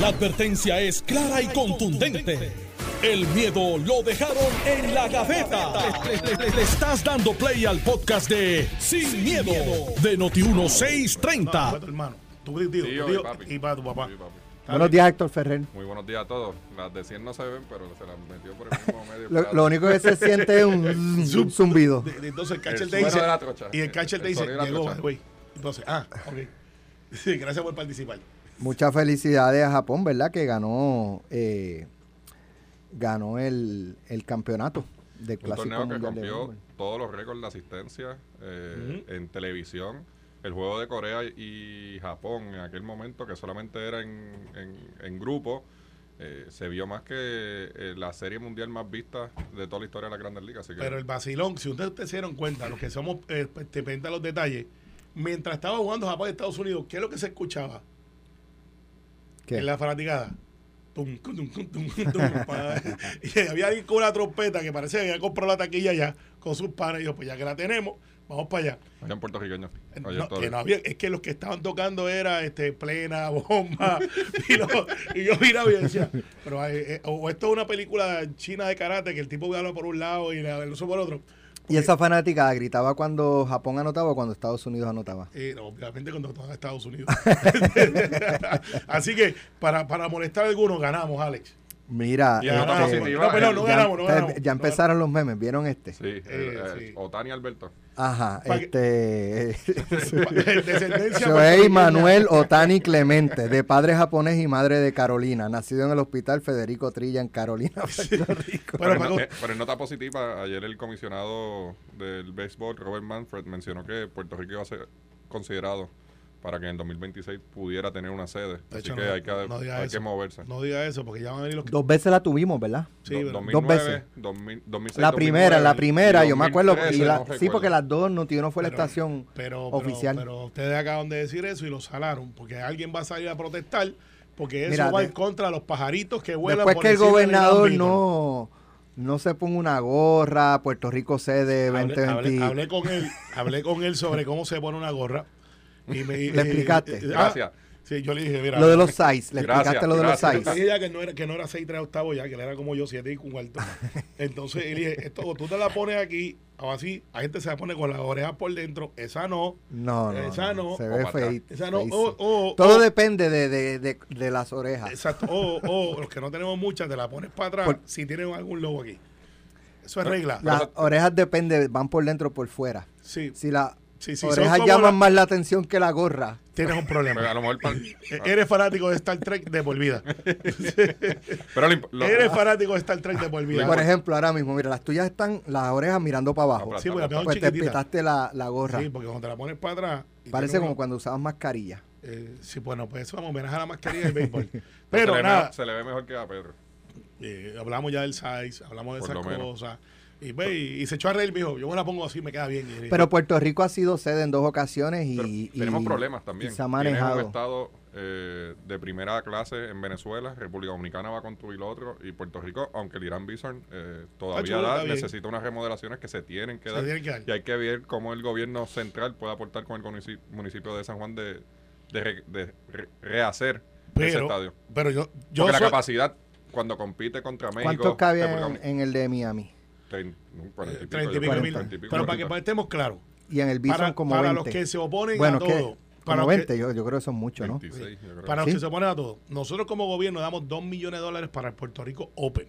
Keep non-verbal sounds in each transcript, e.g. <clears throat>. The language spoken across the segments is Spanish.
La advertencia es clara y contundente. El miedo lo dejaron en la gaveta. Le, le- le estás dando play al podcast de Sin, miedo, de Noti1630. Para tu hermano. Tu tío, Sí, tu yo tío y papi. y para tu papá. Sí, papi. Buenos días, Héctor Ferrer. Muy buenos días a todos. Las de 100 no se ven, pero se las metió por el <laughs> mismo medio. Lo, único que se <laughs> siente es un zum- zumbido. De- de- Entonces el catcher El te dice. de la trocha. Y el catcher te dice, sonido de la llegó, trocha. güey. Entonces, ah, ok. <laughs> Sí, gracias por participar. Muchas felicidades a Japón, ¿verdad? Que ganó eh, ganó el, el campeonato de Un Clásico torneo que Mundial rompió todos los récords de asistencia eh, en televisión. El juego de Corea y Japón en aquel momento, que solamente era en, en, en grupo, eh, se vio más que eh, la serie mundial más vista de toda la historia de la Grandes Ligas. Así que Pero el vacilón, si ustedes, ustedes se dieron cuenta, los que somos eh, pues, te los detalles, mientras estaba jugando Japón y Estados Unidos, ¿qué es lo que se escuchaba ¿Qué? en la fanaticada? Tum, tum, tum, tum, tum, tum, pa- <laughs> y había alguien con una trompeta que parecía que había comprado la taquilla ya con sus panes. Y yo, pues ya que la tenemos, vamos para allá. habían puertorriqueños. Eh, no, que no había, es que los que estaban tocando era este plena, <laughs> bomba. y, lo- y yo miraba y decía, pero eh, eh, o esto es una película china de karate que el tipo habla por un lado y el otro por otro. Y esa fanática gritaba cuando Japón anotaba o cuando Estados Unidos anotaba. Eh, obviamente cuando en Estados Unidos. <laughs> Así que para, para molestar a algunos ganamos, Alex. Mira, este, positiva, No, perdón, no ya, ganamos, no ya- ganamos. ya empezaron los memes, ¿vieron este? Sí, Eh, eh, sí. Otani Alberto. Ajá, Pa' este <laughs> Descendencia Shohei puertorriqueña. Manuel Otani Clemente, de padre japonés y madre de Carolina, nacido en el hospital Federico Trilla en Carolina, Puerto Rico. Pero Pero, en, eh, pero en nota positiva, ayer el comisionado del béisbol, Robert Manfred, mencionó que Puerto Rico iba a ser considerado para que en 2026 pudiera tener una sede. De Así hecho, que no- hay que, no diga hay eso. que moverse. No diga eso porque ya van a venir los que. Dos veces la tuvimos, ¿verdad? Sí, Do- pero- 2009, veces. 2000, 2006, La primera, 2009, la primera, yo me acuerdo. 2013, y la- no sí, porque las dos no, no fue la Pero- estación pero, pero- oficial. Pero, ustedes acaban de decir eso y lo salaron porque alguien va a salir a protestar porque eso Mira, va de- en contra de los pajaritos que vuelan Después por que el gobernador no, no se ponga una gorra, Puerto Rico sede Hablé, 2020. hablé- hablé con él, hablé con él sobre cómo se pone una gorra. Y me, ¿Le explicaste? ah, Gracias. sí, yo le dije, mira. Lo de los size, le Gracias, explicaste lo de los gracias. Le size. dije ya que no era, que no era 6 3 octavos ya, que él era como yo, 7 y cuarto. <laughs> Entonces, le dije, esto, tú te la pones aquí, o así, la gente se la pone con las orejas por dentro, esa no, No, no, Esa no, se o ve feito. esa no, feísimo. o, o- Todo o- depende de, de, de, de las orejas. Exacto. O, <laughs> o los que no tenemos muchas, te la pones para atrás Por- si tienen algún logo aquí. Eso es regla. Las orejas depende, van por dentro o por fuera. Sí, Si las sí, orejas llaman la- más la atención que la gorra. tienes un <laughs> Pero a problema. lo mejor E- Eres fanático de Star Trek de por vida. <laughs> pero lo imp- lo- Eres fanático de Star Trek de por vida. Por ejemplo, ahora mismo, mira, las tuyas están las orejas mirando para abajo. Sí, porque Pues te pitaste la, la gorra. Sí, porque cuando te la pones para atrás. Parece como una- cuando usabas mascarilla. eh, sí, bueno, pues eso vamos a homenaje a la mascarilla del béisbol. <laughs> se, Pero le ve nada, mejor, se le ve mejor que a Pedro. eh, hablamos ya del size, hablamos de Por esas menos. Y, ve, y, y se echó a reír, mijo. Yo me la pongo así, me queda bien. Y- Pero Puerto Rico ha sido sede en dos ocasiones y, tenemos problemas también. y se ha manejado. un estado eh, de primera clase en Venezuela, República Dominicana va a construir otro y Puerto Rico, aunque el Irán Bison eh, todavía chulo, da, necesita unas remodelaciones que se tienen que Se dar. tienen que dar. Y hay que ver cómo el gobierno central puede aportar con el munici- municipio de San Juan de, de, re- de re- rehacer ese pero, estadio. pero yo, yo Porque la capacidad, cuando compite contra México, ¿Cuántos cabían República en, Dominicana, en el de Miami? Trein- no, cuarenta y pico, y y Pero para que estemos claros, Y en el Bison para, como para 20. los que se oponen bueno, a todo, para como los que- 20, yo, yo creo que son muchos, ¿no? 26, yo creo. para los Sí. que se oponen a todo, nosotros como gobierno damos 2 millones de dólares para el Puerto Rico Open,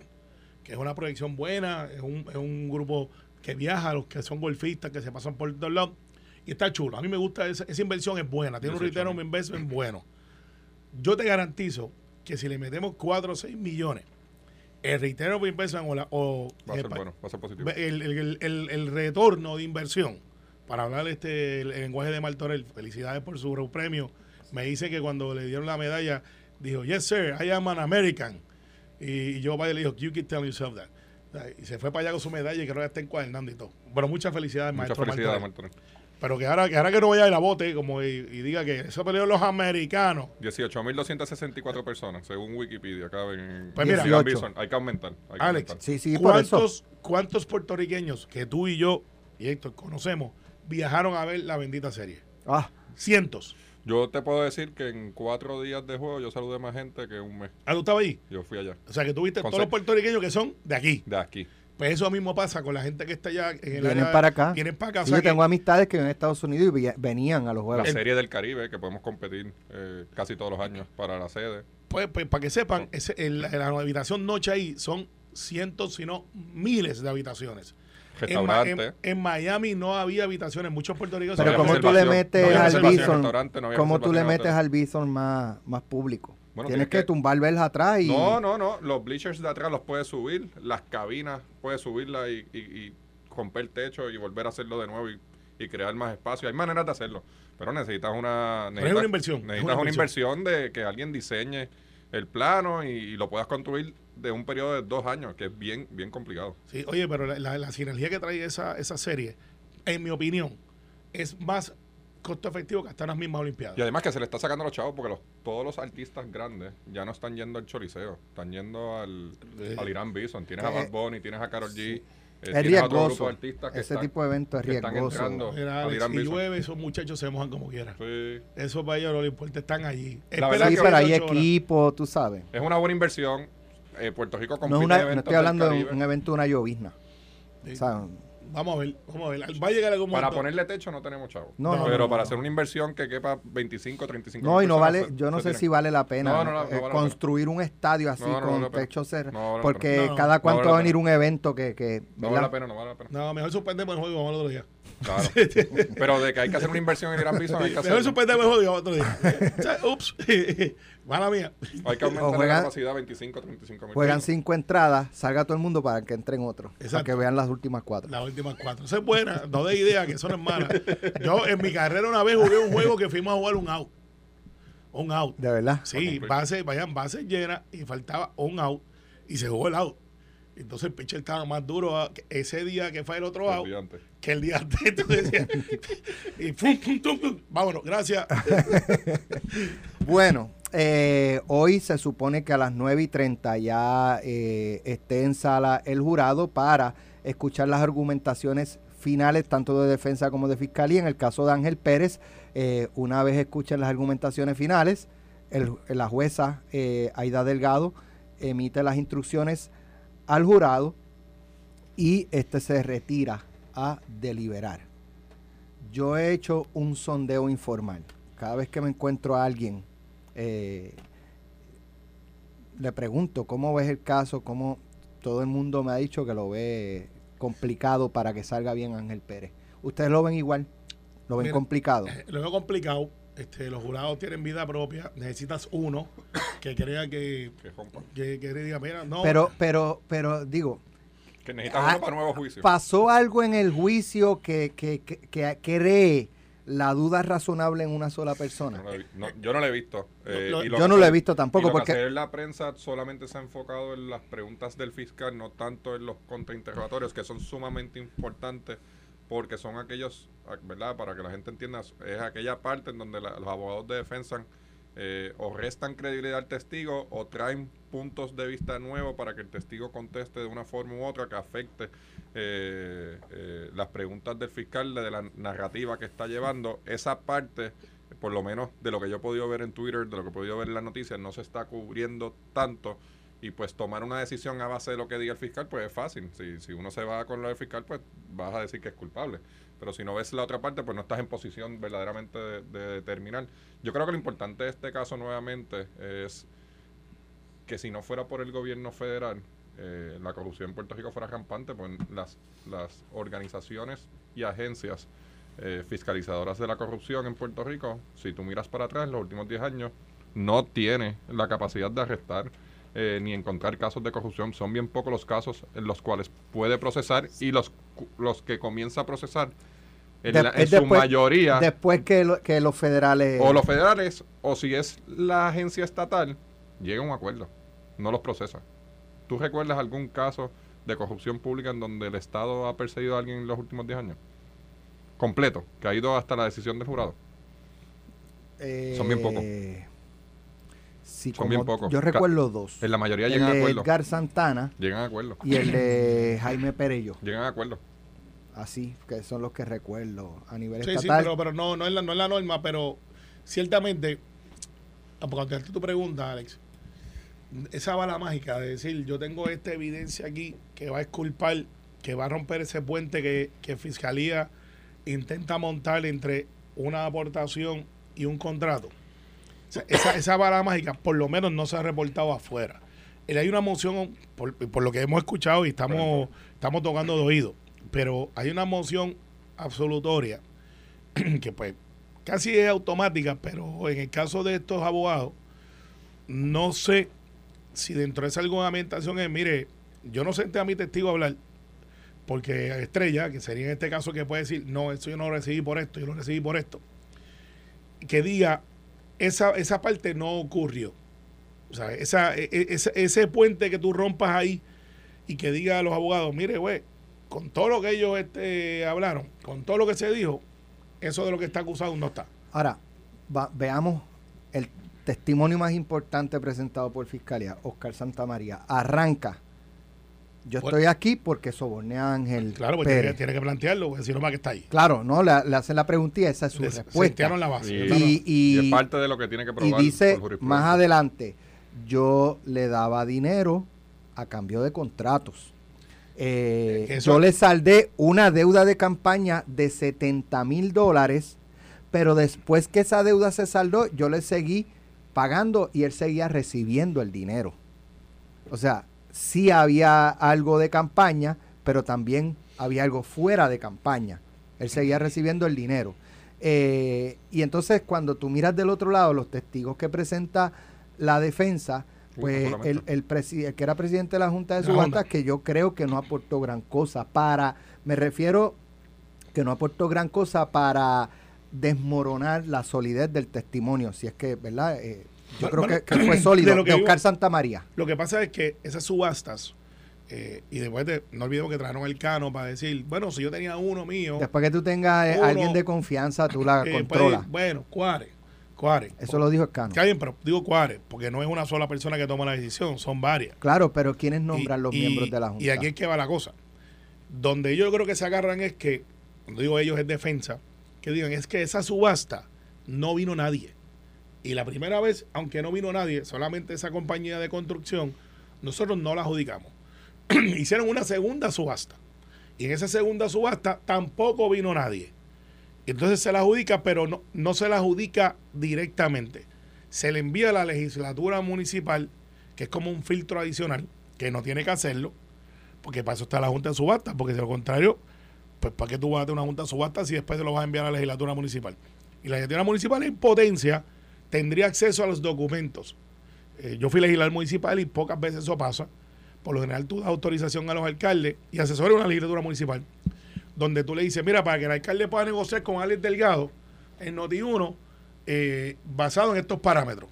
que es una proyección buena, es un, es un grupo que viaja, los que son golfistas, que se pasan por todos lados, y está chulo. A mí me gusta, esa, esa inversión es buena, tiene un 18 return on investment bueno. Yo te garantizo que si le metemos 4 o 6 millones, el return on investment o, la- o Va a ser bueno, va a ser positivo. el, el- el- el retorno de inversión, para hablar este el, lenguaje de Martorell, felicidades por su premio. Me dice que cuando le dieron la medalla, dijo, yes sir, I am an American. Y, yo vaya le dijo, you can tell yourself that. O sea, Y se fue para allá con su medalla y creo que está encuadernando y todo. Bueno, muchas felicidades, Muchas maestro felicidades, Martorell. Martorell. Pero que ahora, que ahora que no vaya a ir a bote como y, y diga que eso pelearon los americanos. 18.264 personas, según Wikipedia. Acá en, Pues mira, en Irán 18. Bison. Hay que aumentar. hay que Alex, aumentar. Sí, sí, por eso. ¿Cuántos, ¿Cuántos puertorriqueños que tú y yo y Héctor conocemos viajaron a ver la bendita serie? Ah, Cientos. Yo te puedo decir que en cuatro días de juego yo saludé más gente que un mes. Ah, tú estabas ahí. Yo fui allá, O sea, que tú viste Con todos los puertorriqueños que son de aquí. de aquí. Pues eso mismo pasa con la gente que está allá en el Vienen área- para acá. Vienen para acá. o Sí, sea yo que- tengo amistades que viven en Estados Unidos y venían a los La juegos. serie del Caribe, que podemos competir eh, casi todos los años para la sede. Pues, pues, para que sepan, ese, el- la habitación noche ahí son cientos, si no miles de habitaciones. En, Ma- en- Restaurante. en Miami no había habitaciones, muchos puertorriqueños Pero había como tú le metes No al Bison, no como tú le metes al Bison más, más público. Bueno, Tienes tienes que que- tumbar velas atrás y No, no, no. Los bleachers de atrás los puedes subir. Las cabinas puedes subirlas y, y, y romper el techo y volver a hacerlo de nuevo y, y crear más espacio. Hay maneras de hacerlo. Pero necesitas una... es necesitas- una inversión, es Necesitas una una inversión de que alguien diseñe el plano y, y lo puedas construir de un periodo de dos años, que es bien, bien complicado. Sí, oye, pero la, la- la sinergia que trae esa, esa serie, en mi opinión, es más costo efectivo que hasta en las mismas Olimpiadas. Y además que se le está sacando a los chavos porque los, todos los artistas grandes ya no están yendo al Choliseo, están yendo al, Eh, al Irán Bison. Tienes eh, a Bad Bunny, tienes a Karol G, eh, es tienes a otro grupo riesgoso. de artistas que Ese están- tipo de evento es riesgoso. Bison. llueve, esos muchachos se mojan como quieran. Sí. Eso para ellos no les importa, están allí. La verdad Sí, que pero hay 18 horas. equipo, tú sabes. Es una buena inversión. Eh, Puerto Rico compite No, una, no eventos estoy hablando de un, evento de una llovizna. Sí. O sea, Vamos a ver, vamos a ver. Va a llegar algún Para momento. ponerle techo no tenemos chavos. No, no, pero no, para no. hacer una inversión que quepa 25, 35 no, y no vale, se- yo no sé tiene. si vale la pena No, no, no, no eh, vale la construir un estadio así No, no, no con pena. techo cerrado. No vale la porque pena. No, cada no cuánto vale va a venir pena. un evento que, que No vale la pena, no vale la pena. No, mejor suspendemos el juego y vamos al otro día. Claro. <laughs> pero de que hay que hacer una inversión en Irán Bison, hay que Mejor hacerlo. suspendemos el juego y vamos al otro día. <laughs> O sea, Ups. <laughs> Mala mía. Hay que aumentar juegan- la capacidad a 25, 35 mil. Juegan personas. cinco entradas, salga todo el mundo para que entren otros. Para que vean las últimas cuatro. Las últimas cuatro. Esa es buena. No de idea, que eso no es mala. Yo en mi carrera una vez jugué un juego que fuimos a jugar un out. Un out. De verdad. Sí, base, vayan bases llenas y faltaba un out. Y se jugó el out. Entonces el pitcher estaba más duro ese día que fue el otro out que el día antes. Entonces decía, <laughs> y fum, fum, tum, tum. vámonos, gracias. <laughs> Bueno, eh, hoy se supone que a las 9 y 30 ya eh, esté en sala el jurado para escuchar las argumentaciones finales, tanto de defensa como de fiscalía. En el caso de Ángel Pérez, eh, una vez escuchen las argumentaciones finales, el- la jueza Aida Delgado emite las instrucciones al jurado y este se retira a deliberar. Yo he hecho un sondeo informal. Cada vez que me encuentro a alguien, eh, le pregunto cómo ves el caso, cómo todo el mundo me ha dicho que lo ve complicado para que salga bien Ángel Pérez. ¿Ustedes lo ven igual? ¿Lo ven Mira, complicado? Eh, Lo veo complicado. Este, los jurados tienen vida propia. Necesitas uno que crea que, Que que, que diga, mira, no. Pero, pero, pero digo, Que necesitas Ah, uno para nuevo juicio. ¿pasó algo en el juicio que, que, que, que cree la duda razonable en una sola persona? No no, yo no lo he visto. Eh, y Yo no lo he visto tampoco y lo que porque... hace la prensa solamente se ha enfocado en las preguntas del fiscal, no tanto en los contrainterrogatorios, que son sumamente importantes porque son aquellos, ¿verdad? Para que la gente entienda, es aquella parte en donde la- los abogados de defensa eh, o restan credibilidad al testigo o traen puntos de vista nuevos para que el testigo conteste de una forma u otra que afecte eh, eh, las preguntas del fiscal de la narrativa que está llevando. Esa parte, por lo menos de lo que yo he podido ver en Twitter, de lo que he podido ver en las noticias, no se está cubriendo tanto. Y pues tomar una decisión a base de lo que diga el fiscal, pues es fácil. Si, si uno se va con lo del fiscal, pues vas a decir que es culpable. Pero si no ves la otra parte, pues no estás en posición verdaderamente de, de determinar. Yo creo que lo importante de este caso nuevamente es que si no fuera por el gobierno federal, eh, la corrupción en Puerto Rico fuera rampante, pues las, las organizaciones y agencias eh, fiscalizadoras de la corrupción en Puerto Rico, si tú miras para atrás, en los últimos 10 años, no tiene la capacidad de arrestar eh, ni encontrar casos de corrupción. Son bien pocos los casos en los cuales puede procesar y los, los que comienza a procesar, en, De- la- en su mayoría, Después que, lo- que los federales... o los federales, o si es la agencia estatal, llega a un acuerdo, no los procesa. ¿Tú recuerdas algún caso de corrupción pública en donde el Estado ha perseguido a alguien en los últimos 10 años? Completo, que ha ido hasta la decisión del jurado. son bien pocos. Eh, sí, Son bien pocos. Yo Ca- recuerdo dos. En la mayoría el llegan a de acuerdo. Edgar Santana Llegan a acuerdo. y el de Jaime Perello. Llegan a acuerdo. Así, que son los que recuerdo a nivel Sí, sí, estatal. pero, pero no, no, es la, no es la norma, pero ciertamente, para contestarte tu pregunta, Alex, esa bala mágica de decir, yo tengo esta evidencia aquí que va a exculpar, que va a romper ese puente que, que Fiscalía intenta montar entre una aportación y un contrato. O sea, esa, esa bala mágica por lo menos no se ha reportado afuera. Y hay una moción, por, por lo que hemos escuchado y estamos, estamos tocando de oído, pero hay una moción absolutoria <clears throat> que pues casi es automática, pero en el caso de estos abogados, no sé si dentro de esa argumentación es, mire, yo no senté a mi testigo a hablar, porque Estrella, que sería en este caso que puede decir, no, esto yo no lo recibí por esto, yo lo recibí por esto, que diga, esa, esa parte no ocurrió. O sea, esa, e, e, ese, ese puente que tú rompas ahí y que diga a los abogados, mire, güey, con todo lo que ellos este, hablaron, con todo lo que se dijo, eso de lo que está acusado no está. Ahora, veamos el testimonio más importante presentado por Fiscalía, Oscar Santamaría. Arranca. Yo Bueno. estoy aquí porque soborné a Ángel Claro, pues tiene, Pérez. que- tiene que plantearlo, porque si no, ¿para qué está ahí? Claro, no, le, le hacen la preguntilla, esa es su Le respuesta. la base. Y- Claro. Y, y- Y es parte de lo que tiene que y probar. dice por jurisprudencia. más adelante, yo le daba dinero a cambio de contratos. Eh, Eso- yo le saldé una deuda de campaña de 70 mil dólares, pero después que esa deuda se saldó, yo le seguí pagando y él seguía recibiendo el dinero. O sea, sí había algo de campaña, pero también había algo fuera de campaña. Él seguía recibiendo el dinero. Eh, y entonces cuando tú miras del otro lado los testigos que presenta la defensa, pues el, el, que era presidente de la Junta de Subastas, que yo creo que no aportó gran cosa para, me refiero que no aportó gran cosa para desmoronar la solidez del testimonio, si es que, ¿verdad? Eh, yo Bueno, creo que, bueno, que fue <clears throat> de sólido, lo de que Oscar digo- Santamaría. Lo que pasa es que esas subastas, eh, y después de, no olvidemos que trajeron el cano para decir, bueno, si yo tenía uno mío, Después que tú tengas eh, Uno, alguien de confianza, tú la <laughs> puede controlas. bueno, cuare, cuare. Eso lo dijo Escano. Está bien, pero digo cuare, porque no es una sola persona que toma la decisión, son varias. Claro, pero ¿quiénes nombran Y- los y- miembros de la Junta? Y aquí es que va la cosa. Donde yo creo que se agarran es que, cuando digo ellos es defensa, que digan, es que esa subasta no vino nadie. Y la primera vez, aunque no vino nadie, solamente esa compañía de construcción, nosotros no la adjudicamos. <clears throat> Hicieron una segunda subasta. Y en esa segunda subasta tampoco vino nadie. Entonces se la adjudica, pero no, no se la adjudica directamente. Se le envía a la legislatura municipal, que es como un filtro adicional, que no tiene que hacerlo, porque para eso está la Junta de Subasta, porque de lo contrario, pues ¿para qué tú vas a tener una Junta de Subasta si después se lo vas a enviar a la legislatura municipal? Y la legislatura municipal en potencia tendría acceso a los documentos. Eh, yo fui legislador municipal y pocas veces eso pasa. Por lo general tú das autorización a los alcaldes y asesores una legislatura municipal, donde tú le dices, mira, para que el alcalde pueda negociar con Alex Delgado en Noti1, eh, basado en estos parámetros.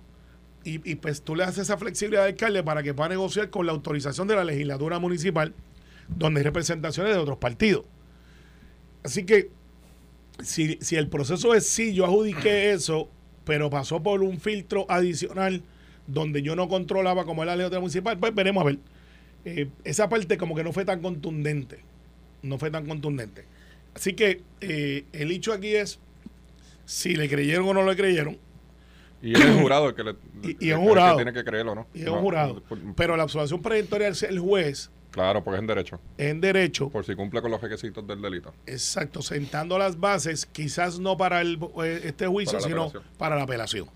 Y, y, pues tú le haces esa flexibilidad al alcalde para que pueda negociar con la autorización de la legislatura municipal, donde hay representaciones de otros partidos. Así que si, si el proceso es sí, yo adjudiqué eso, pero pasó por un filtro adicional donde yo no controlaba como era la legislatura municipal, pues veremos a ver. Eh, esa parte como que no fue tan contundente. No fue tan contundente. Así que eh, el hecho aquí es si le creyeron o no le creyeron. Y es el jurado el que le. Y- y un que jurado. tiene que creerlo, ¿no? Y es un jurado. Pero la observación preventoria es el juez claro, porque es en derecho. en derecho, Por si cumple con los requisitos del delito. exacto, sentando las bases, quizás no para el, eh, este juicio, Para sino apelación. para la apelación.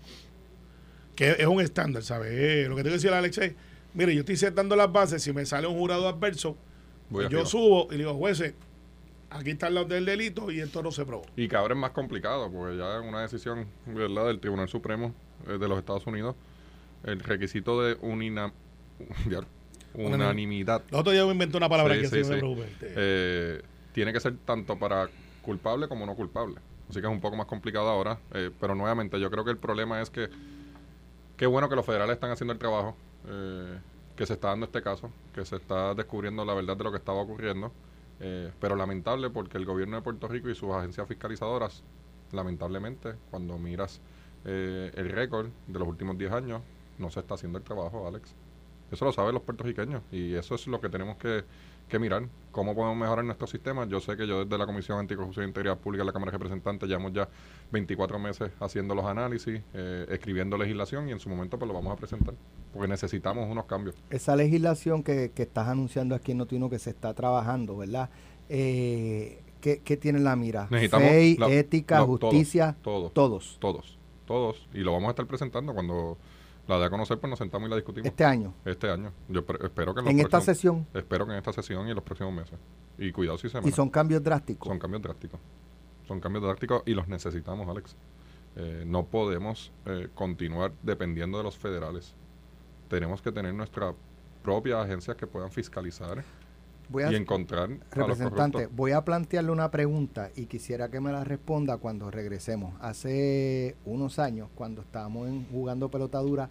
Que es un estándar, ¿sabes? Eh, lo que tengo que decir a Alex es, mire, yo estoy sentando las bases, si me sale un jurado adverso, pues yo subo y le digo, jueces, aquí están los del delito y esto no se probó. Y que ahora es más complicado, porque ya en una decisión ¿verdad? del Tribunal Supremo eh, de los Estados Unidos, el requisito de unina- <laughs> unanimidad El otro día me inventé una palabra Sí, que sí, me preocupe. Eh, tiene que ser tanto para culpable como no culpable. Así que es un poco más complicado ahora. eh, pero nuevamente, yo creo que el problema es que qué bueno que los federales están haciendo el trabajo, eh, que se está dando este caso, que se está descubriendo la verdad de lo que estaba ocurriendo. eh, pero lamentable porque el gobierno de Puerto Rico y sus agencias fiscalizadoras, lamentablemente, cuando miras eh, el récord de los últimos 10 años, no se está haciendo el trabajo, Alex. Eso lo saben los puertorriqueños y eso es lo que tenemos que, que mirar. ¿Cómo podemos mejorar nuestro sistema? Yo sé que yo desde la Comisión Anticorrupción e Integridad Pública de la Cámara de Representantes llevamos ya 24 meses haciendo los análisis, eh, escribiendo legislación y en su momento pues lo vamos a presentar porque necesitamos unos cambios. Esa legislación que, que estás anunciando aquí en Notino que se está trabajando, ¿verdad? Eh, ¿qué, ¿qué, tiene la mira? Necesitamos la- ética, no, justicia, todos, todos. Todos, todos. Y lo vamos a estar presentando cuando la dé a conocer, pues nos sentamos y la discutimos. Este año. Este año. Yo espero que en, esta sesión. Espero que en esta sesión y en los próximos meses. Y cuidado si se Y son cambios drásticos. Son cambios drásticos. Son cambios drásticos y los necesitamos, Alex. Eh, no podemos eh, continuar dependiendo de los federales. Tenemos que tener nuestra propia agencias que puedan fiscalizar Voy a, y encontrar a los representante, voy a plantearle una pregunta y quisiera que me la responda cuando regresemos. Hace unos años, cuando estábamos en- jugando pelotadura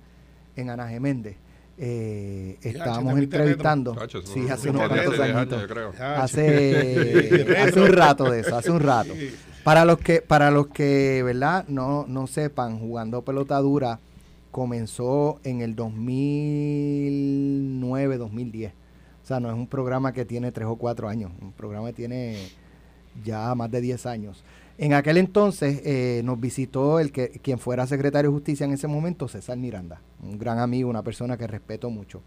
en Ana Geméndez, eh, estábamos entrevistando. Eso Sí, hace un unos cuantos años, añitos. yo creo. Ya, Hace, <laughs> hace un rato de eso, hace un rato. Para los que, para los que, ¿verdad? No, no sepan, jugando pelota dura comenzó en el 2009, 2010. O sea, no es un programa que tiene tres o cuatro años, un programa que tiene ya más de 10 años. En aquel entonces eh, nos visitó el que quien fuera secretario de justicia en ese momento, César Miranda, un gran amigo, una persona que respeto mucho.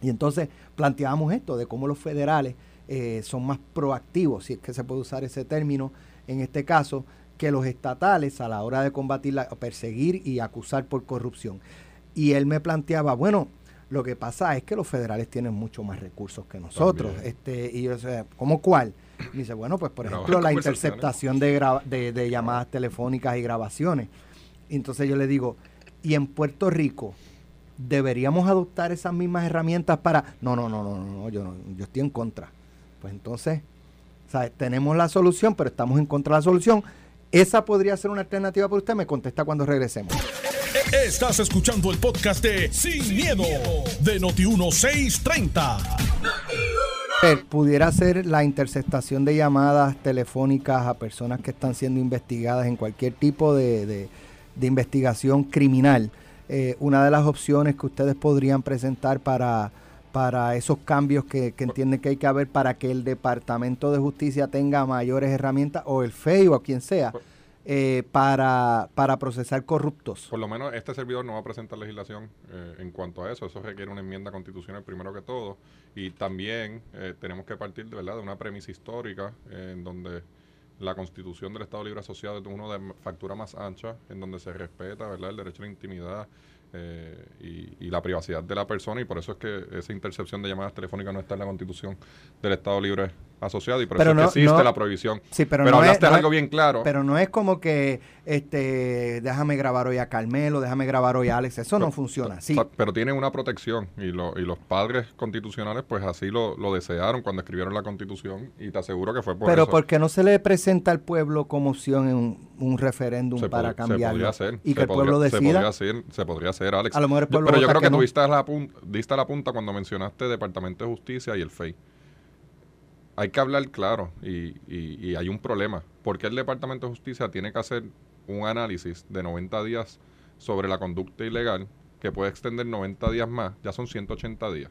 Y entonces planteábamos esto de cómo los federales eh, son más proactivos, si es que se puede usar ese término en este caso, que los estatales a la hora de combatir, perseguir y acusar por corrupción. Y él me planteaba, bueno, lo que pasa es que los federales tienen mucho más recursos que nosotros. También. Este, y yo decía, ¿cómo cuál? Dice, bueno, pues por ejemplo, la interceptación de, de, de llamadas telefónicas y grabaciones. Y entonces yo le digo, ¿y en Puerto Rico deberíamos adoptar esas mismas herramientas para... No, no, no, no, no, no, yo, no, yo estoy en contra. Pues entonces, ¿sabes? tenemos la solución, pero estamos en contra de la solución. Esa podría ser una alternativa para usted. Me contesta cuando regresemos. Estás escuchando el podcast de Sin, miedo, de Noti1630. Eh, Pudiera ser la interceptación de llamadas telefónicas a personas que están siendo investigadas en cualquier tipo de, de- de investigación criminal. Eh, una de las opciones que ustedes podrían presentar para, para esos cambios que, que entienden que hay que haber para que el Departamento de Justicia tenga mayores herramientas, o el FEI o quien sea, eh, para, para procesar corruptos. Por lo menos este servidor no va a presentar legislación eh, en cuanto a eso. Eso requiere una enmienda constitucional primero que todo. Y también eh, tenemos que partir de verdad de una premisa histórica eh, en donde la constitución del Estado Libre Asociado es uno de factura más ancha, en donde se respeta verdad el derecho a la intimidad eh, y, y la privacidad de la persona. Y por eso es que esa intercepción de llamadas telefónicas no está en la constitución del Estado Libre Asociado. Y por Pero eso no- existe no- la prohibición. Sí, pero, Pero, no hablaste es- algo bien claro. Pero no es como que este déjame grabar hoy a Carmelo, déjame grabar hoy a Alex. Eso no Pero- funciona así. Pero tiene una protección y, lo- y los padres constitucionales pues así lo, lo desearon cuando escribieron la constitución y te aseguro que fue por Pero eso. ¿por qué no se le presenta al pueblo como opción en un, un referéndum se, para cambiarlo? hacer. y que el pueblo podría- Se decida. podría hacer, se podría hacer, Alex. A lo mejor el Yo- pueblo pero yo creo que, que no. tú diste la punta, diste la punta cuando mencionaste Departamento de Justicia y el FEI. Hay que hablar claro y, y- y hay un problema. Porque el Departamento de Justicia tiene que hacer un análisis de 90 días sobre la conducta ilegal que puede extender 90 días más, ya son 180 días.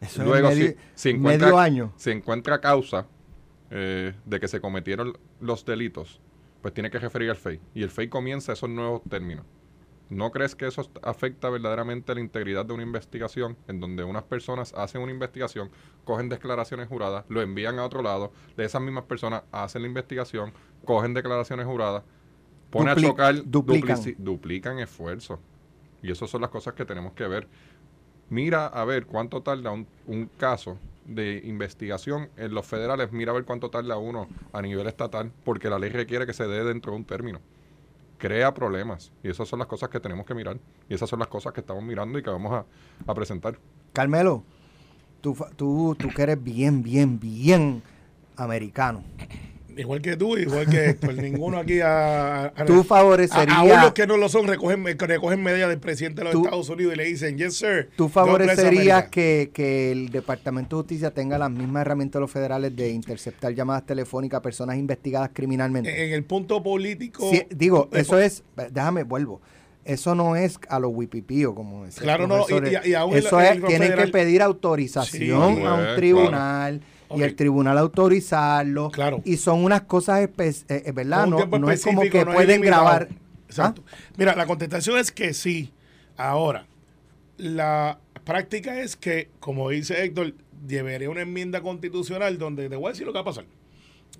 Eso Luego, es medio, si, si encuentra, medio año. si encuentra causa eh, de que se cometieron los delitos, pues tiene que referir al FEI. Y el FEI comienza esos nuevos términos. ¿No crees que eso afecta verdaderamente la integridad de una investigación en donde unas personas hacen una investigación, cogen declaraciones juradas, lo envían a otro lado, de esas mismas personas hacen la investigación, cogen declaraciones juradas, ponen Dupli- a chocar, duplican. duplican esfuerzos. Y esas son las cosas que tenemos que ver. Mira a ver cuánto tarda un, un caso de investigación en los federales, mira a ver cuánto tarda uno a nivel estatal, porque la ley requiere que se dé dentro de un término. Crea problemas. Y esas son las cosas que tenemos que mirar. Y esas son las cosas que estamos mirando y que vamos a, presentar. Carmelo, tú, tú, tú que eres bien, bien, bien americano. Igual que tú, igual que Héctor. Ninguno aquí a, a- Tú favorecerías... aún los que no lo son recogen, recogen medallas del presidente de los Tú- Estados Unidos y le dicen, yes, sir. ¿Tú favorecerías America". que, que el Departamento de Justicia tenga las mismas herramientas de los federales de interceptar llamadas telefónicas a personas investigadas criminalmente? En el punto político. Digo, eso es, déjame, vuelvo. Eso no es a los wipipíos, como decía. Claro, no, y, y, aún eso es, tienen que pedir autorización a un tribunal. Y el tribunal autorizarlo. Claro. Y son unas cosas, eh, eh, ¿verdad? No, no es como que pueden grabar. Exacto. ¿Ah? Mira, la contestación es que sí. Ahora, la práctica es que, como dice Héctor, llevaré una enmienda constitucional donde te voy a decir lo que va a pasar.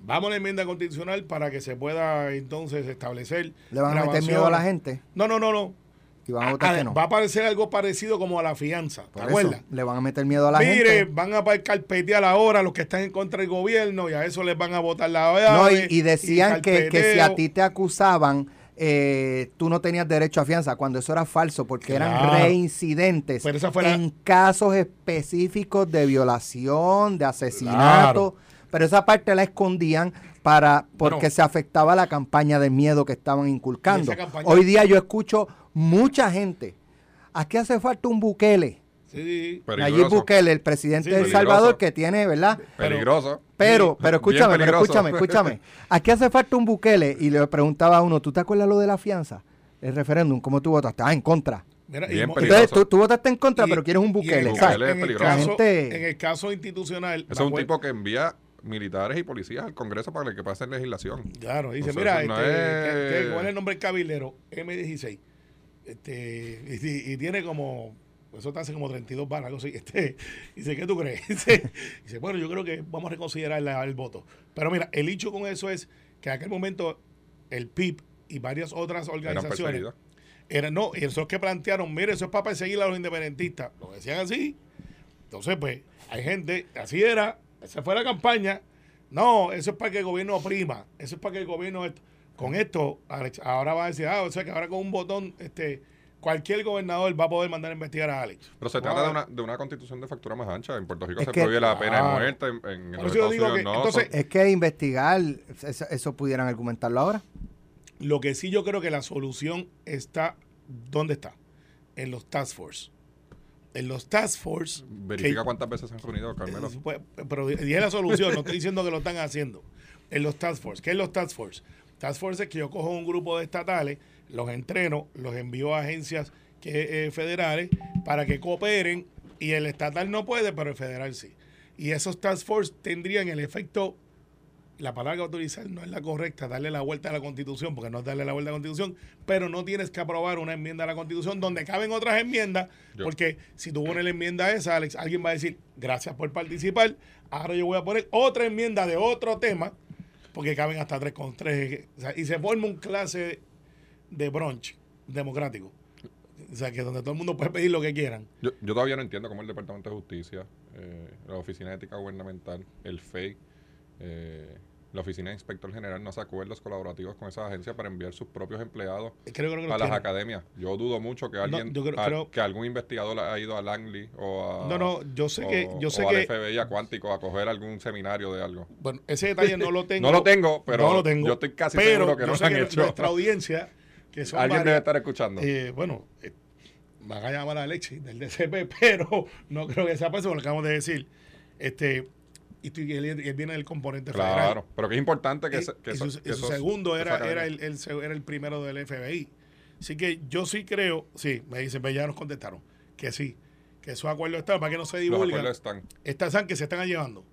Vamos a la enmienda constitucional para que se pueda entonces establecer. ¿Le van a meter miedo a la gente? No, no, no, no. van a ah, votar ah, que no. Va a parecer algo parecido como a la fianza. ¿Te acuerdas? Le van a meter miedo a la gente. Mire, van a carpetear ahora los que están en contra del gobierno y a eso les van a votar la verdad. No, y, decían que, que si a ti te acusaban eh, tú no tenías derecho a fianza, cuando eso era falso, porque eran reincidentes en casos específicos de violación, de asesinato. Pero esa parte la escondían para porque se afectaba la campaña de miedo que estaban inculcando. Hoy día yo escucho mucha gente. Aquí hace falta un buquele Sí, Nayib Bukele, el presidente de El Salvador, que tiene, ¿verdad? Peligroso. Pero, pero escúchame, pero escúchame, escúchame. <laughs> Aquí hace falta un Bukele y le preguntaba a uno, ¿tú te acuerdas lo de la fianza? El referéndum, ¿cómo tú votaste? Ah, en contra. Entonces, tú, votaste en contra, pero quieres un Bukele. En, el caso, en el caso institucional... es un tipo que envía militares y policías al Congreso para que pasen legislación. Claro, dice, mira, este, ¿cuál es el nombre del cabildero? M16. Este, y, y tiene como eso te hace como 32 balas, algo así. Este, <laughs> dice, ¿qué tú crees? <laughs> Dice, bueno, yo creo que vamos a reconsiderar el voto. Pero mira, el hecho con eso es que en aquel momento el PIB y varias otras organizaciones eran, no, y esos que plantearon, mire, eso es para perseguir a los independentistas. Lo decían así. Entonces, pues, hay gente, así era, esa fue la campaña. No, eso es para que el gobierno oprima, eso es para que el gobierno... Con esto, ahora va a decir, ah, o sea que ahora con un botón, este cualquier gobernador va a poder mandar a investigar a Alex. Pero se trata de una, de una constitución de factura más ancha. En Puerto Rico se prohíbe la pena de muerte, en, en entonces, Es que investigar, eso, pudieran argumentarlo ahora. Lo que sí yo creo que la solución está, ¿dónde está? En los task force. En los task force. Verifica cuántas veces se han reunido, Carmelo. Pues, pero es la solución, no estoy diciendo que lo están haciendo. En los task force. ¿Qué es los task force? Task force es que yo cojo un grupo de estatales los entreno, los envío a agencias que, eh, federales para que cooperen y el estatal no puede, pero el federal sí. Y esos task force tendrían el efecto, la palabra autorizar no es la correcta, darle la vuelta a la constitución, porque no es darle la vuelta a la constitución, pero no tienes que aprobar una enmienda a la constitución donde caben otras enmiendas, porque si tú pones la enmienda esa, Alex, alguien va a decir, gracias por participar, ahora yo voy a poner otra enmienda de otro tema, porque caben hasta tres con tres, y se forma un clase de brunch democrático. O sea, que donde todo el mundo puede pedir lo que quieran. Yo, yo todavía no entiendo cómo el Departamento de Justicia, eh, la Oficina de Ética Gubernamental, el FEI, eh, la Oficina de Inspector General no hace acuerdos colaborativos con esas agencias para enviar sus propios empleados a las academias. Yo dudo mucho que alguien, que algún investigador ha ido a Langley o a, no, no, yo sé que, yo sé al FBI a Cuántico a coger algún seminario de algo. Bueno, ese detalle no lo <laughs> tengo. no lo tengo, pero yo estoy casi seguro que no lo han hecho. Nuestra audiencia Alguien debe estar escuchando. Eh, bueno, eh, van a llamar a Alexis del DCP, <laughs> pero no creo que sea por eso, lo acabamos de decir. Este, y, él, viene del componente claro, federal. Claro, pero que es importante que, que, su, segundo era, era, el, era el primero del FBI. Así que yo sí creo, sí, me dicen, pues ya nos contestaron, que sí, que esos acuerdos están, para que no se divulguen. Los están. Están que se están llevando.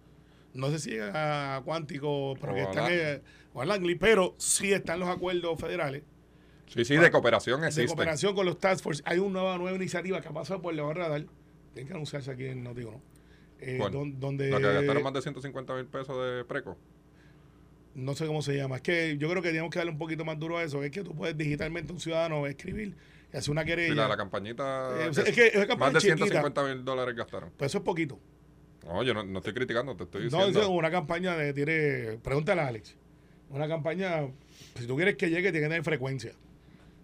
No sé si a Cuántico, pero que están, eh, o a Langley, pero sí están los acuerdos federales Sí, sí, de cooperación existe. De cooperación con los task force. Hay una nueva, nueva iniciativa que ha pasado por el radar. Tiene que anunciarse aquí en Notigo, ¿no? Eh, donde, ¿La que gastaron más de 150 mil pesos de preco? No sé cómo se llama. Es que yo creo que tenemos que darle un poquito más duro a eso. Es que tú puedes digitalmente un ciudadano escribir y hacer una querella. la, la campañita. Eh, es, que, es campaña más de 150 mil dólares gastaron. Pues eso es poquito. No, yo no, estoy criticando, te estoy diciendo. No, es una campaña de. Tiene, pregúntale a Alex. Una campaña. Si tú quieres que llegue, tiene que tener frecuencia.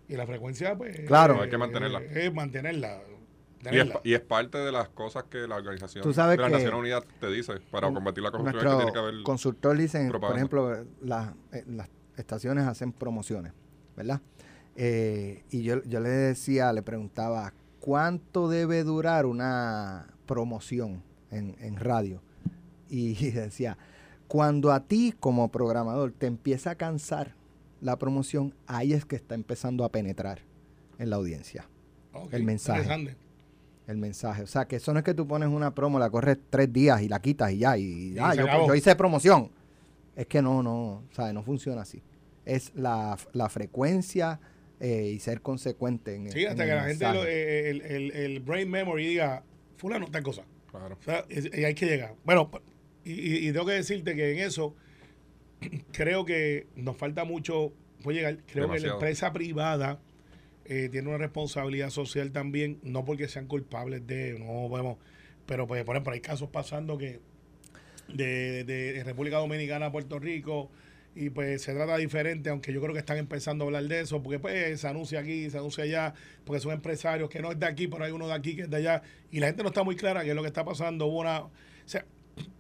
Y la frecuencia, pues. Claro. hay que mantenerla. Es mantenerla. Y es, parte de las cosas que la organización de la Naciones Unidas te dice para combatir la corrupción que tiene que haber consultor dice por ejemplo eh, las estaciones hacen promociones verdad eh, y yo, yo le decía le preguntaba cuánto debe durar una promoción en, en radio y <laughs> decía cuando a ti como programador te empieza a cansar la promoción, ahí es que está empezando a penetrar. en la audiencia. El mensaje. El mensaje. O sea, que eso no es que tú pones una promo, la corres tres días y la quitas y ya. Y, Y ah, yo, hice promoción. Es que no, no, ¿sabes? No funciona así. Es la, la frecuencia eh, y ser consecuente en el Sí, hasta en que la gente, lo- eh, el, el- el brain memory diga, fulano, tal cosa. Claro. O sea, es- y hay que llegar. Bueno, y, y- tengo que decirte que en eso <clears throat> creo que nos falta mucho por llegar. Creo que la empresa privada eh, tiene una responsabilidad social también, no porque sean culpables de, no vemos, pero pues, por ejemplo, hay casos pasando que de, de República Dominicana a Puerto Rico y pues se trata diferente, aunque yo creo que están empezando a hablar de eso, porque pues se anuncia aquí, se anuncia allá, porque son empresarios que no es de aquí, pero hay uno de aquí que es de allá, y la gente no está muy clara qué es lo que está pasando. Hubo una, o sea,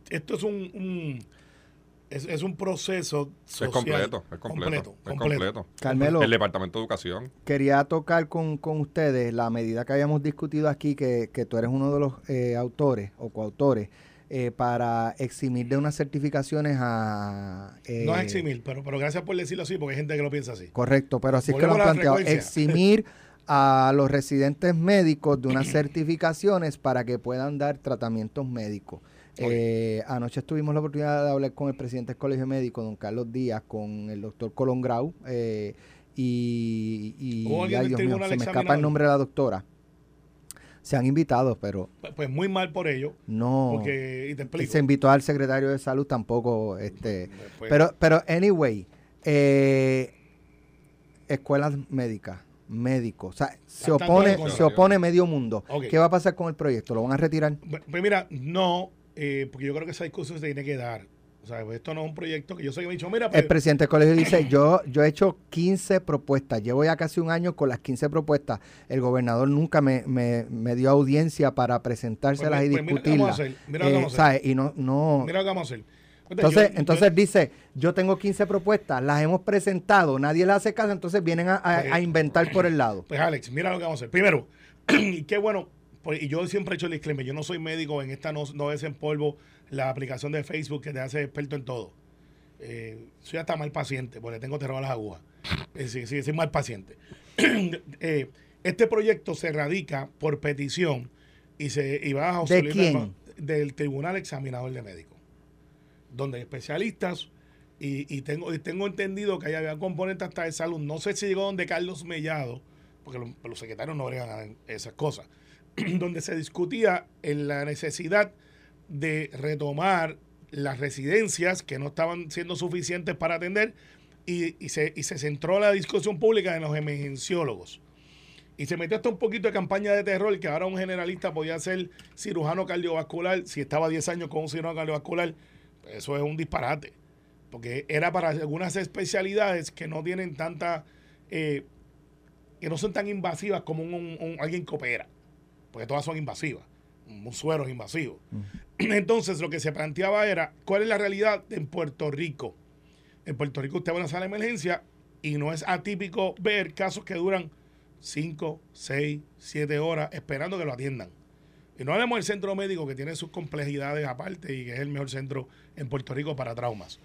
esto es un- es, es un proceso Es social completo, es completo. es completo. Carmelo, El Departamento de Educación. quería tocar con, con ustedes la medida que habíamos discutido aquí, que, que tú eres uno de los eh, autores o coautores, eh, para eximir de unas certificaciones a... eh, No es eximir, pero, pero gracias por decirlo así, porque hay gente que lo piensa así. Correcto, pero así es que lo han planteado. frecuencia. Eximir a los residentes médicos de unas certificaciones para que puedan dar tratamientos médicos. Eh, anoche tuvimos la oportunidad de hablar con el presidente del Colegio Médico, don Carlos Díaz, con el doctor Colón Grau, eh, y, y- ¿Hubo alguien ay, Dios mío, se me escapa el nombre de la doctora. Se han invitado, pero Pues, pues muy mal por ello, no. porque, y te Y explico. se invitó al secretario de salud tampoco, este, Pues, pero, pero anyway, eh, escuelas médicas, médicos, o sea, se opone, se opone medio mundo. ¿Qué va a pasar con el proyecto? ¿Lo van a retirar? Pues pues mira, no, eh, porque yo creo que esa discusión se tiene que dar. O sea, esto no es un proyecto que yo sé que me he dicho, mira, El pues, presidente del colegio dice, yo, yo he hecho 15 propuestas, llevo ya casi un año con las 15 propuestas. El gobernador nunca me, me, me dio audiencia para presentárselas Pues, y pues, mira lo que vamos a discutirlas. hacer, mira lo que Eh, vamos a hacer. ¿sabes? Y no, no, mira lo que vamos a hacer. Fíjate, Entonces, yo- entonces yo- dice, yo tengo 15 propuestas, las hemos presentado, nadie las hace caso, entonces vienen a, a- Pues- a inventar por el lado. Pues Alex, mira lo que vamos a hacer. Primero, <clears throat> y qué bueno, pues, y yo siempre he hecho el disclaimer, yo no soy médico, en esta no, no polvo la aplicación de Facebook que te hace experto en todo. Eh, soy hasta mal paciente, porque tengo terror a las agujas. <laughs> Eh, sí, sí, soy mal paciente. <clears throat> Eh, este proyecto se radica por petición y se y va a ¿De quién? Del Tribunal Examinador de Médicos, donde hay especialistas y, y tengo y tengo entendido que hay había componentes hasta de salud. No sé si llegó donde Carlos Mellado, porque los, los secretarios no bregan esas cosas, <clears throat> donde se discutía en la necesidad de retomar las residencias que no estaban siendo suficientes para atender y, y se, y se centró la discusión pública en los emergenciólogos. Y se metió hasta un poquito de campaña de terror que ahora un generalista podía ser cirujano cardiovascular si estaba 10 años con un cirujano cardiovascular. Eso es un disparate. Porque era para algunas especialidades que no tienen tanta. eh, que no son tan invasivas como un, alguien que opera. Porque todas son invasivas. Un suero es invasivo. <clears throat> Entonces, lo que se planteaba era: ¿cuál es la realidad en Puerto Rico? En Puerto Rico usted va a una sala de emergencia y no es atípico ver casos que duran 5, 6, 7 horas esperando que lo atiendan. Y no hablemos del centro médico que tiene sus complejidades aparte y que es el mejor centro en Puerto Rico para traumas.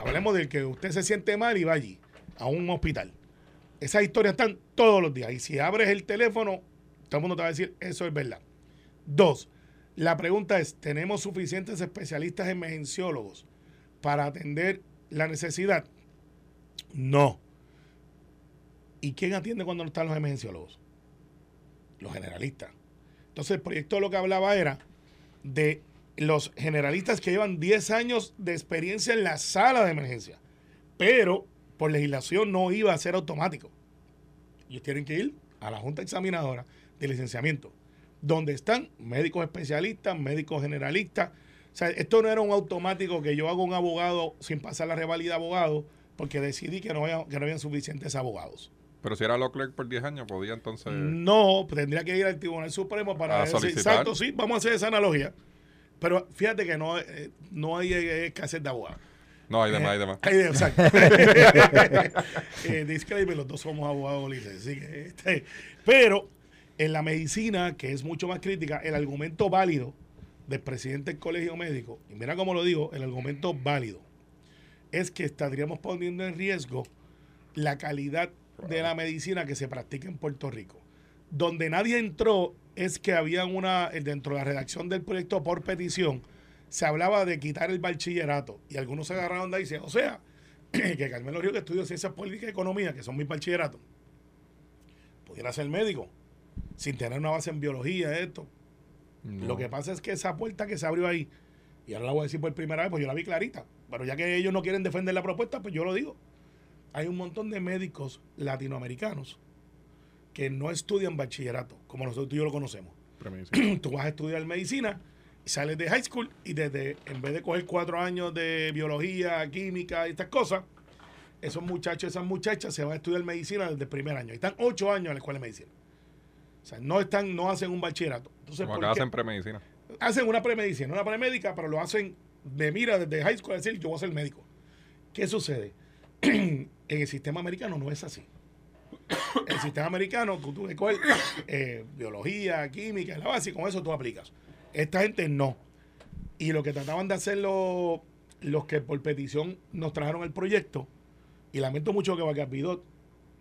Hablemos del que usted se siente mal y va allí, a un hospital. Esas historias están todos los días. Y si abres el teléfono, todo el mundo te va a decir, eso es verdad. Dos, la pregunta es, ¿tenemos suficientes especialistas emergenciólogos para atender la necesidad? No. ¿Y quién atiende cuando no están los emergenciólogos? Los generalistas. Entonces el proyecto lo que hablaba era de los generalistas que llevan 10 años de experiencia en la sala de emergencia, pero por legislación no iba a ser automático. Ellos tienen que ir a la Junta Examinadora de Licenciamiento, donde están médicos especialistas, médicos generalistas. O sea, esto no era un automático que yo hago un abogado sin pasar la revalida abogado porque decidí que no, había, que no habían suficientes abogados. Pero si era law clerk por 10 años, podía entonces... No, tendría que ir al Tribunal Supremo para decir, solicitar. exacto, sí, vamos a hacer esa analogía. Pero fíjate que no, eh, no hay eh, escasez de abogados. No, hay demás, hay demás. Hay de- exacto. <laughs> <laughs> eh, disclaimer, los dos somos abogados licenciados. este, pero en la medicina, que es mucho más crítica, el argumento válido del presidente del colegio médico, y mira cómo lo digo, el argumento válido, es que estaríamos poniendo en riesgo la calidad de la medicina que se practica en Puerto Rico. Donde nadie entró es que había una, dentro de la redacción del proyecto por petición, se hablaba de quitar el bachillerato. Y algunos se agarraron de ahí y decían, o sea, <clears throat> que Carmelo Río que estudió Ciencias Políticas y Economía, que son mis bachilleratos, pudiera ser médico, sin tener una base en biología, esto. Lo que pasa es que esa puerta que se abrió ahí, y ahora la voy a decir por primera vez, pues yo la vi clarita, pero ya que ellos no quieren defender la propuesta, pues yo lo digo. Hay un montón de médicos latinoamericanos que no estudian bachillerato, como nosotros tú y yo lo conocemos. <clears throat> tú vas a estudiar medicina sales de high school y desde, en vez de coger cuatro años de biología, química y estas cosas, esos muchachos, esas muchachas se van a estudiar medicina desde el primer año. Y están ocho años en la escuela de medicina. O sea, no están, no hacen un bachillerato. Entonces, Como acá hacen premedicina. Hacen una premedicina, una premédica, pero lo hacen de mira desde high school a decir yo voy a ser médico. ¿Qué sucede? <clears throat> en el sistema americano no es así. el sistema americano, tú, tú coger eh, biología, química, la base, y con eso tú aplicas. Esta gente no. Y lo que trataban de hacer los, los que por petición nos trajeron el proyecto, y lamento mucho que Bacapidot,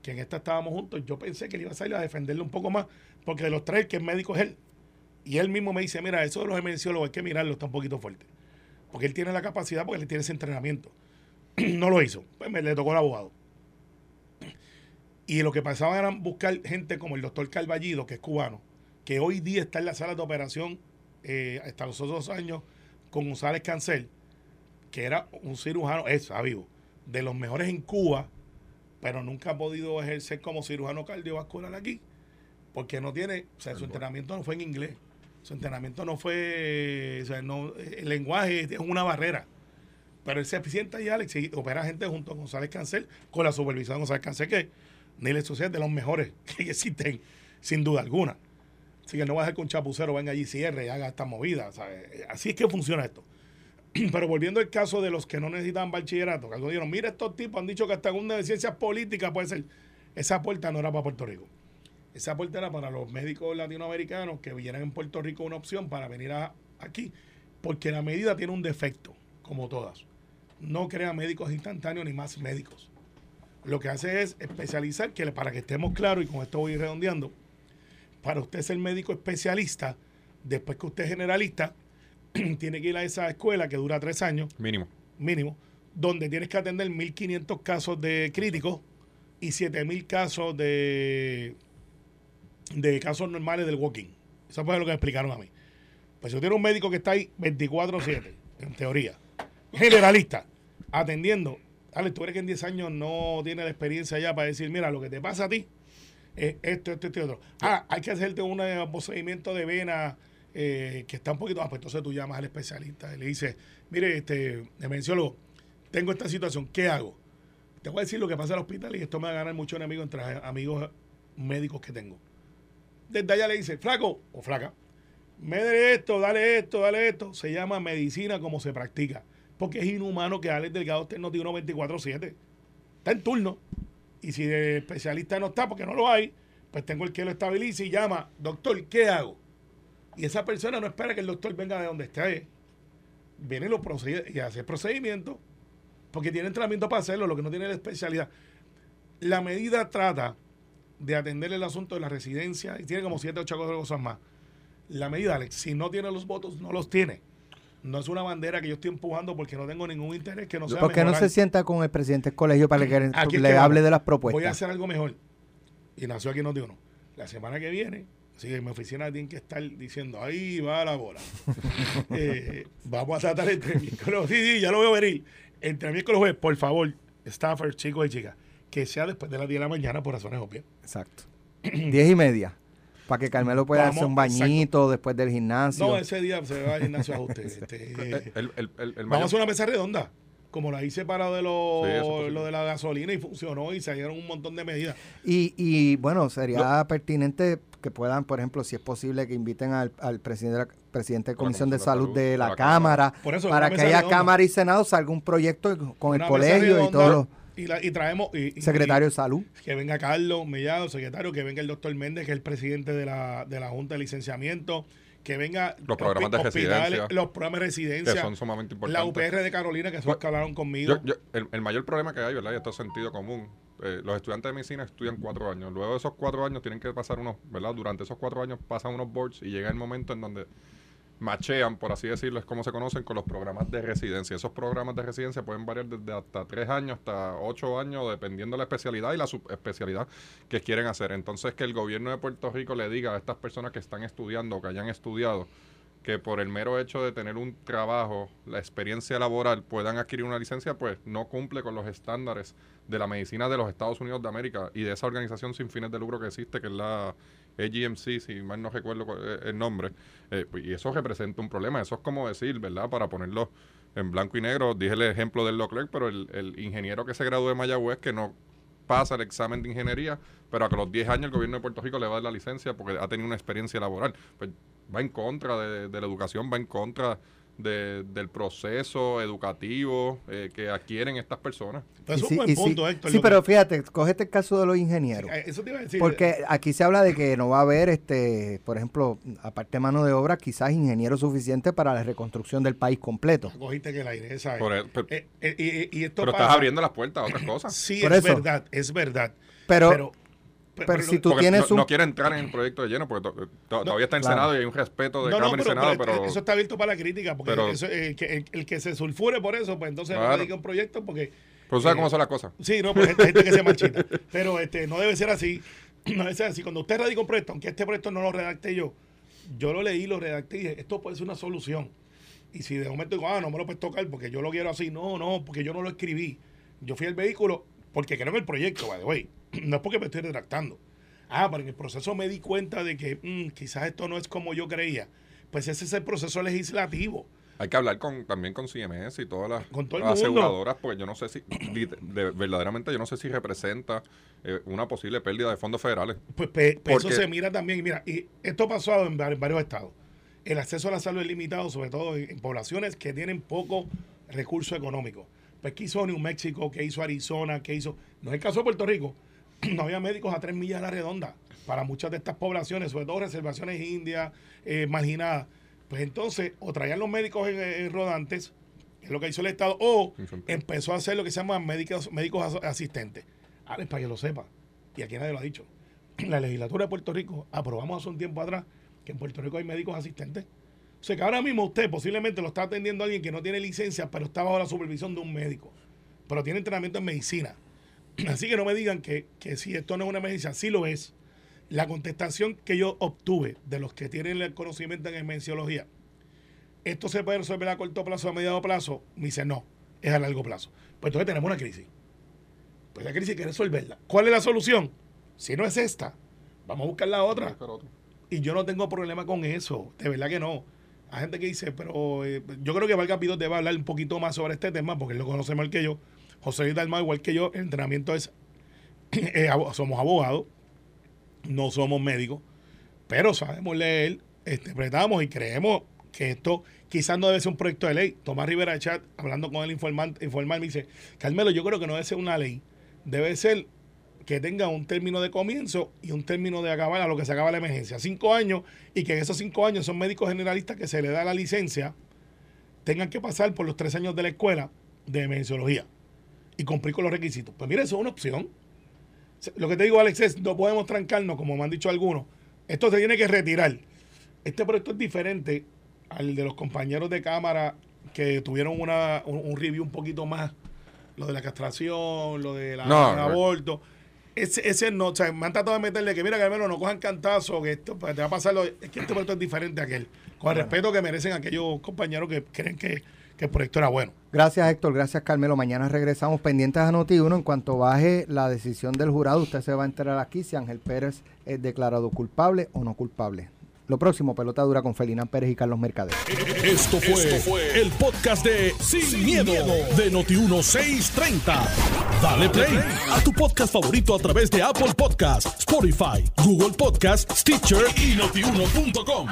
que en esta estábamos juntos, yo pensé que él iba a salir a defenderle un poco más, porque de los tres, que es médico es él. Y él mismo me dice, mira, eso de los emergenciólogos hay que mirarlo, está un poquito fuerte. Porque él tiene la capacidad, porque él tiene ese entrenamiento. <clears throat> no lo hizo. Pues me le tocó el abogado. Y lo que pasaba era buscar gente como el doctor Calvallido, que es cubano, que hoy día está en la sala de operación eh, hasta los dos años con González Cancel, que era un cirujano, es vivo, de los mejores en Cuba, pero nunca ha podido ejercer como cirujano cardiovascular aquí, porque no tiene, o sea, su entrenamiento no fue en inglés, su entrenamiento no fue, o sea, no, el lenguaje es una barrera. Pero él se sienta y Alex y opera gente junto a González Cancel, con la supervisión de González Cancel, que ni le sucede de los mejores <laughs> que existen, sin duda alguna. Así que no va a ser que un chapucero venga allí y cierre y haga esta movida. Así es que funciona esto. <clears throat> Pero volviendo al caso de los que no necesitan bachillerato, que dijeron, mira, estos tipos han dicho que hasta una de ciencias políticas puede ser. Esa puerta no era para Puerto Rico. Esa puerta era para los médicos latinoamericanos que vienen en Puerto Rico una opción para venir aquí, porque la medida tiene un defecto, como todas. No crea médicos instantáneos ni más médicos. Lo que hace es especializar, que para que estemos claros, y con esto voy redondeando, para usted ser médico especialista, después que usted es generalista, <clears throat> tiene que ir a esa escuela que dura tres años. Mínimo. Mínimo. Donde tienes que atender 1.500 casos de críticos y 7.000 casos de, de casos normales del walking. Eso fue lo que me explicaron a mí. Pues yo tengo un médico que está ahí 24-7, en teoría. Generalista, atendiendo. Dale, tú eres que en 10 años no tiene la experiencia ya para decir, mira, lo que te pasa a ti es esto, esto, esto y otro. Ah, hay que hacerte un procedimiento de vena eh, que está un poquito más, pues entonces tú llamas al especialista y le dices, mire, este, emergenciólogo, tengo esta situación, ¿qué hago? Te voy a decir lo que pasa al hospital y esto me va a ganar mucho enemigo entre amigos médicos que tengo. Desde allá le dice, flaco o flaca, me esto, dale esto, dale esto. Se llama medicina como se practica. Porque es inhumano que Alex Delgado esté en Noti 24-7. Está en turno. Y si el especialista no está, porque no lo hay, pues tengo el que lo estabilice y llama, doctor, ¿qué hago? Y esa persona no espera que el doctor venga de donde esté. Viene y, lo procede, y hace el procedimiento, porque tiene entrenamiento para hacerlo, lo que no tiene la especialidad. La medida trata de atender el asunto de la residencia y tiene como siete o ocho cosas más. La medida, Alex, si no tiene los votos, no los tiene. No es una bandera que yo estoy empujando porque no tengo ningún interés que no sea Porque no se sienta con el presidente del colegio para que le, hable de las propuestas. Voy a hacer algo mejor. Y nació aquí no digo no. La semana que viene Así que en mi oficina tienen que estar diciendo, ahí va la bola. <laughs> Eh, vamos a tratar entre miércoles. Sí, sí, ya lo veo venir. Entre miércoles jueves, por favor, staffers, chicos y chicas, que sea después de las 10 de la mañana por razones obvias. Exacto. <clears throat> 10 y media. Para que Carmelo pueda hacer un bañito después del gimnasio. No, ese día se va al gimnasio a usted. <laughs> Este, vamos a hacer una mesa redonda como la hice para de lo, lo, de la gasolina y funcionó y salieron un montón de medidas. Y, y bueno, sería pertinente que puedan, por ejemplo, si es posible, que inviten al, al presidente, de la, presidente de Comisión de Salud, de la, Cámara, para que haya Cámara y Senado, salga un proyecto con el colegio y todos y, y, traemos y, secretario de salud. que venga Carlos Mellado secretario que venga el doctor Méndez que es el presidente de la, de la junta de licenciamiento que venga los programas de residencia los programas de residencia que son sumamente importantes. La UPR de Carolina que son los que hablaron conmigo. el, el, mayor problema que hay verdad y esto es sentido común eh, los estudiantes de medicina estudian cuatro años. Luego de esos cuatro años tienen que pasar unos, ¿verdad? Durante esos cuatro años pasan unos boards y llega el momento en donde machean, por así decirlo, es como se conocen con los programas de residencia. Esos programas de residencia pueden variar desde hasta tres años hasta ocho años, dependiendo de la especialidad y la subespecialidad que quieren hacer. Entonces, que el gobierno de Puerto Rico le diga a estas personas que están estudiando o que hayan estudiado que por el mero hecho de tener un trabajo, la experiencia laboral, puedan adquirir una licencia, pues no cumple con los estándares de la medicina de los Estados Unidos de América y de esa organización sin fines de lucro que existe, que es la AGMC, si mal no recuerdo el nombre, eh, pues, y eso representa un problema. Eso es como decir, ¿verdad? Para ponerlo en blanco y negro, dije el ejemplo del Leclerc, pero el, ingeniero que se graduó de Mayagüez, que no pasa el examen de ingeniería, pero a los 10 años el gobierno de Puerto Rico le va a dar la licencia porque ha tenido una experiencia laboral. Pues va en contra de, de la educación, va en contra del proceso educativo eh, que adquieren estas personas. es un buen punto, sí, Héctor. Sí, pero fíjate, cogete el caso de los ingenieros. Eso te iba a decir. Porque aquí se habla de que no va a haber, este, por ejemplo, aparte de mano de obra, quizás ingenieros suficientes para la reconstrucción del país completo. Cogiste que el aire, ¿sabes? pero, eh, eh, y, esto pero estás abriendo las puertas a otras <coughs> cosas. Sí, es verdad, es verdad. pero pero, si tú tienes no, un... no, quiere entrar en el proyecto de lleno porque todavía está en Senado y hay un respeto de Cámara y Senado, pero, Eso está abierto para la crítica, porque el, que, el, que se sulfure por eso, pues entonces no dedica un proyecto porque... Pero sabes cómo son las cosas. Sí, no, pues hay gente que se marchita. <laughs> Pero este, no debe ser así. <clears throat> No debe ser así. Cuando usted radica un proyecto, aunque este proyecto no lo redacté yo, yo lo leí, lo redacté y dije, esto puede ser una solución. Y si de momento digo, ah, no me lo puedes tocar porque yo lo quiero así, no, no, porque yo no lo escribí. Yo fui al vehículo porque creo en el proyecto, by the way. <clears throat> No es porque me estoy redactando. Ah, pero en el proceso me di cuenta de que mm, quizás esto no es como yo creía. Pues ese es el proceso legislativo. Hay que hablar con, también con CMS y todas las, aseguradoras, porque yo no sé si, <clears throat> verdaderamente yo no sé si representa eh, una posible pérdida de fondos federales. Pues, eso se mira también. Mira, y esto ha pasado en, varios estados. El acceso a la salud es limitado, sobre todo en, poblaciones que tienen poco recurso económico. Pues, ¿qué hizo New México? ¿Qué hizo Arizona? ¿Qué hizo? No es el caso de Puerto Rico <clears throat> no había médicos a tres millas a la redonda para muchas de estas poblaciones, sobre todo reservaciones indias, eh, marginadas. Pues entonces, o traían los médicos en, rodantes, que es lo que hizo el Estado, o empezó a hacer lo que se llama médicos, médicos asistentes. A ver, para que lo sepa, y aquí nadie lo ha dicho. <clears throat> La legislatura de Puerto Rico aprobamos hace un tiempo atrás que en Puerto Rico hay médicos asistentes. O sea que ahora mismo usted posiblemente lo está atendiendo a alguien que no tiene licencia, pero está bajo la supervisión de un médico, pero tiene entrenamiento en medicina <clears throat> Así que no me digan que, si esto no es una medicina, sí lo es. La contestación que yo obtuve de los que tienen el conocimiento en emenciología, ¿esto se puede resolver a corto plazo o a mediano plazo? Me dice, no, es a largo plazo. Pues entonces tenemos una crisis. Pues la crisis hay que resolverla. ¿Cuál es la solución? Si no es esta, vamos a buscar la otra. Y yo no tengo problema con eso, de verdad que no. Hay gente que dice, pero eh, yo creo que Valga Pido debe hablar un poquito más sobre este tema, porque él lo conoce más que yo. José Luis Dalmau, igual que yo, el entrenamiento es, <clears throat> somos abogados, no somos médicos, pero sabemos leer, interpretamos y creemos que esto quizás no debe ser un proyecto de ley. Tomás Rivera Chat, hablando con el informante, informal, me dice, Carmelo, yo creo que no debe ser una ley, debe ser que tenga un término de comienzo y un término de acabar a lo que se acaba la emergencia. Cinco años y que en esos cinco años son médicos generalistas que se le da la licencia, tengan que pasar por los tres años de la escuela de emergenciología y cumplir con los requisitos. Pues mira, eso es una opción. Lo que te digo, Alex, es no podemos trancarnos, como me han dicho algunos. Esto se tiene que retirar. Este proyecto es diferente al de los compañeros de cámara que tuvieron una, un, review un poquito más. Lo de la castración, lo del aborto. Ese, ese no, o sea, me han tratado de meterle que mira, menos no cojan cantazo, que esto pues, te va a pasar. Lo, es que este proyecto es diferente a aquel. Con el respeto que merecen aquellos compañeros que creen que que el proyecto era bueno. Gracias Héctor, gracias Carmelo. Mañana regresamos pendientes a Noti1. En cuanto baje la decisión del jurado, usted se va a enterar aquí si Ángel Pérez es declarado culpable o no culpable. Lo próximo, pelota dura con Felina Pérez y Carlos Mercader. Esto fue, el podcast de Sin, miedo, de Noti1630. Dale play a tu podcast favorito a través de Apple Podcasts, Spotify, Google Podcasts, Stitcher y notiuno.com.